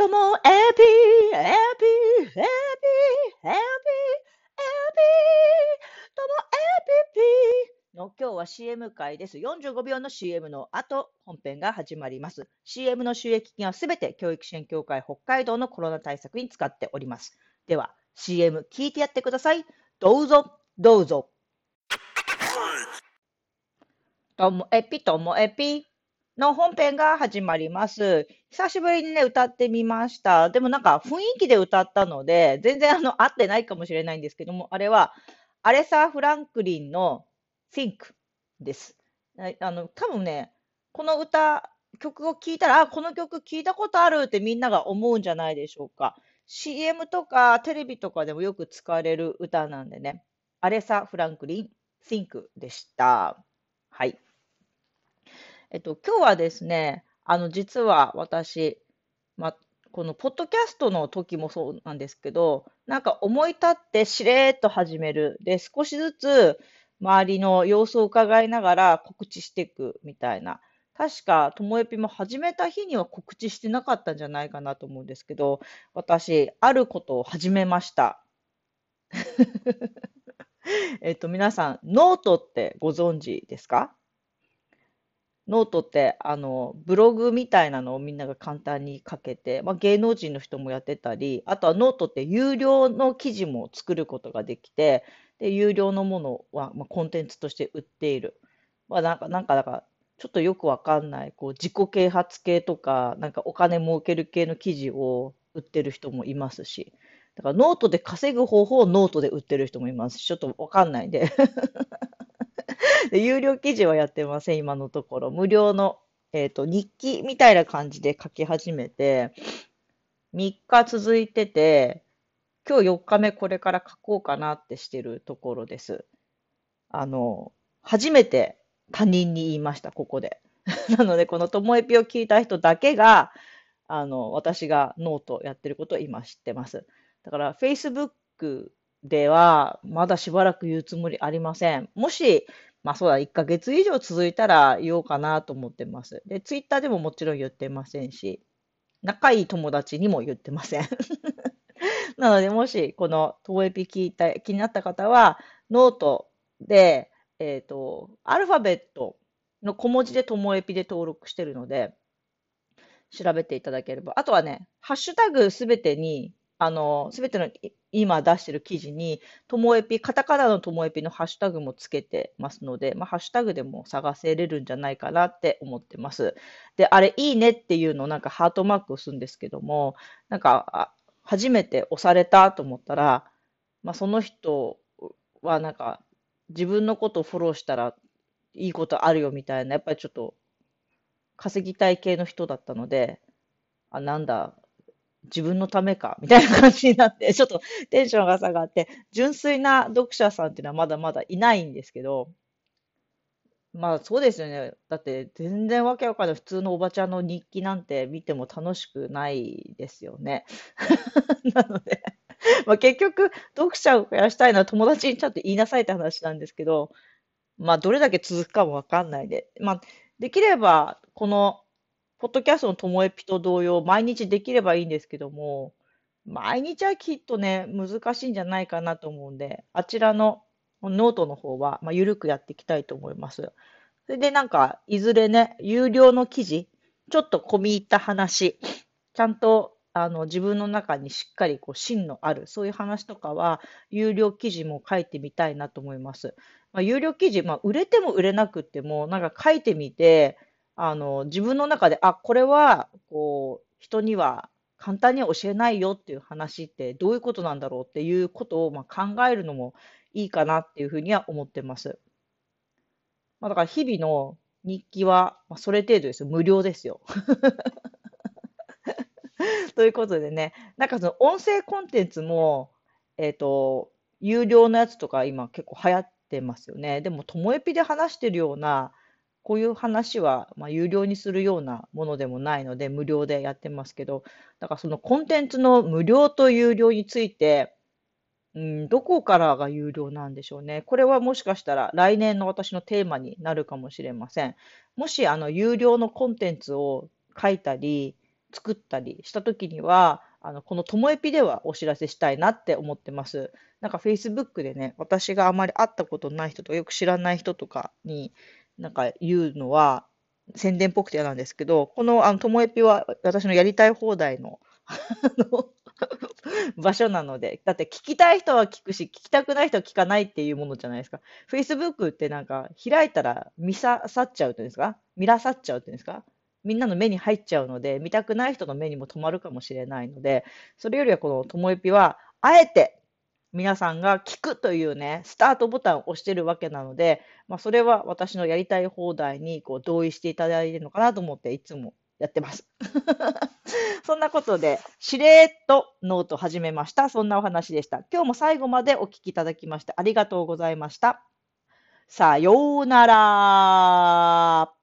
ともエピ、エピ、エピ、エピ、エピ、ともエピピの今日は CM 回です。45秒の CM の後、本編が始まります。CM の収益金はすべて教育支援協会北海道のコロナ対策に使っております。では、CM 聞いてやってください。どうぞ、どうぞ。ともエピ、ともエピ。の本編が始まります。久しぶりにね、歌ってみました。でもなんか雰囲気で歌ったので、全然あの合ってないかもしれないんですけども、あれはアレサ・フランクリンの Think です。あの、多分ね、この歌、曲を聴いたら、あ、この曲聴いたことあるってみんなが思うんじゃないでしょうか。CM とかテレビとかでもよく使われる歌なんでね。アレサ・フランクリン Think でした。はい。えっと、今日はですね、あの、実は私、ま、このポッドキャストの時もそうなんですけど、なんか思い立ってしれーっと始める。で、少しずつ周りの様子を伺いながら告知していくみたいな。確か、ともえぴも始めた日には告知してなかったんじゃないかなと思うんですけど、私、あることを始めました。えっと、皆さん、ノートってご存知ですか？ノートって、あの、ブログみたいなのをみんなが簡単に書けて、まあ、芸能人の人もやってたり、あとはノートって有料の記事も作ることができて、で、有料のものは、まあ、コンテンツとして売っている。まあ、なんか、なんか、だか、ちょっとよくわかんない、こう、自己啓発系とか、なんかお金儲ける系の記事を売ってる人もいますし、だからノートで稼ぐ方法をノートで売ってる人もいますし、ちょっとわかんないんでで、有料記事はやってません、今のところ。無料の、えっ、と、日記みたいな感じで書き始めて、3日続いてて、今日4日目これから書こうかなってしてるところです。あの、初めて他人に言いました、ここで。なので、このともえぴを聞いた人だけが、あの、私がノートやってることを今知ってます。だから、Facebook では、まだしばらく言うつもりありません。もし、まあそうだ、1ヶ月以上続いたら言おうかなと思ってます。で、ツイッターでももちろん言ってませんし、仲いい友達にも言ってません。なので、もし、この、ともえぴ聞いた、気になった方は、ノートで、えっ、ー、と、アルファベットの小文字でともえぴで登録してるので、調べていただければ。あとはね、ハッシュタグすべてに、あの、すべての今出してる記事に、ともえぴ、カタカナのともえぴのハッシュタグもつけてますので、まあ、ハッシュタグでも探せれるんじゃないかなって思ってます。で、あれ、いいねっていうのをなんかハートマークをするんですけども、なんか、初めて押されたと思ったら、まあ、その人はなんか、自分のことをフォローしたらいいことあるよみたいな、やっぱりちょっと稼ぎたい系の人だったので、あ、なんだ、自分のためか、みたいな感じになって、ちょっとテンションが下がって、純粋な読者さんっていうのはまだまだいないんですけど、まあそうですよね。だって全然わけわかんない普通のおばちゃんの日記なんて見ても楽しくないですよね。なので、まあ結局読者を増やしたいのは友達にちゃんと言いなさいって話なんですけど、まあどれだけ続くかもわかんないで。まあできればこのポッドキャストのともえぴと同様、毎日できればいいんですけども、毎日はきっとね、難しいんじゃないかなと思うんで、あちらのノートの方は、まあ、緩くやっていきたいと思います。それでなんか、いずれね、有料の記事、ちょっと込み入った話、ちゃんとあの自分の中にしっかりこう芯のある、そういう話とかは、有料記事も書いてみたいなと思います。まあ、有料記事、まあ、売れても売れなくても、なんか書いてみて、あの、自分の中で、あ、これは、こう、人には簡単には教えないよっていう話ってどういうことなんだろうっていうことを、まあ、考えるのもいいかなっていうふうには思ってます。まあ、だから日々の日記は、まあ、それ程度ですよ。無料ですよ。ということでね、なんかその音声コンテンツも、えっ、ー、と、有料のやつとか今結構流行ってますよね。でも、ともえぴで話してるような、こういう話は、まあ、有料にするようなものでもないので、無料でやってますけど、だからそのコンテンツの無料と有料について、うん、どこからが有料なんでしょうね。これはもしかしたら来年の私のテーマになるかもしれません。もし、あの、有料のコンテンツを書いたり、作ったりしたときには、あの、このともえぴではお知らせしたいなって思ってます。なんか Facebook でね、私があまり会ったことない人とか、よく知らない人とかに、なんか言うのは、宣伝っぽくて嫌なんですけど、この、あの、ともえぴは私のやりたい放題の、場所なので、だって聞きたい人は聞くし、聞きたくない人は聞かないっていうものじゃないですか。Facebook ってなんか開いたら見ささっちゃうっていうんですか？見らさっちゃうっていうんですか？みんなの目に入っちゃうので、見たくない人の目にも留まるかもしれないので、それよりはこのともえぴは、あえて皆さんが聞くというね、スタートボタンを押してるわけなので、まあ、それは私のやりたい放題にこう同意していただいてるのかなと思って、いつもやってます。そんなことで、しれーっとノート始めました。そんなお話でした。今日も最後までお聞きいただきましてありがとうございました。さようなら。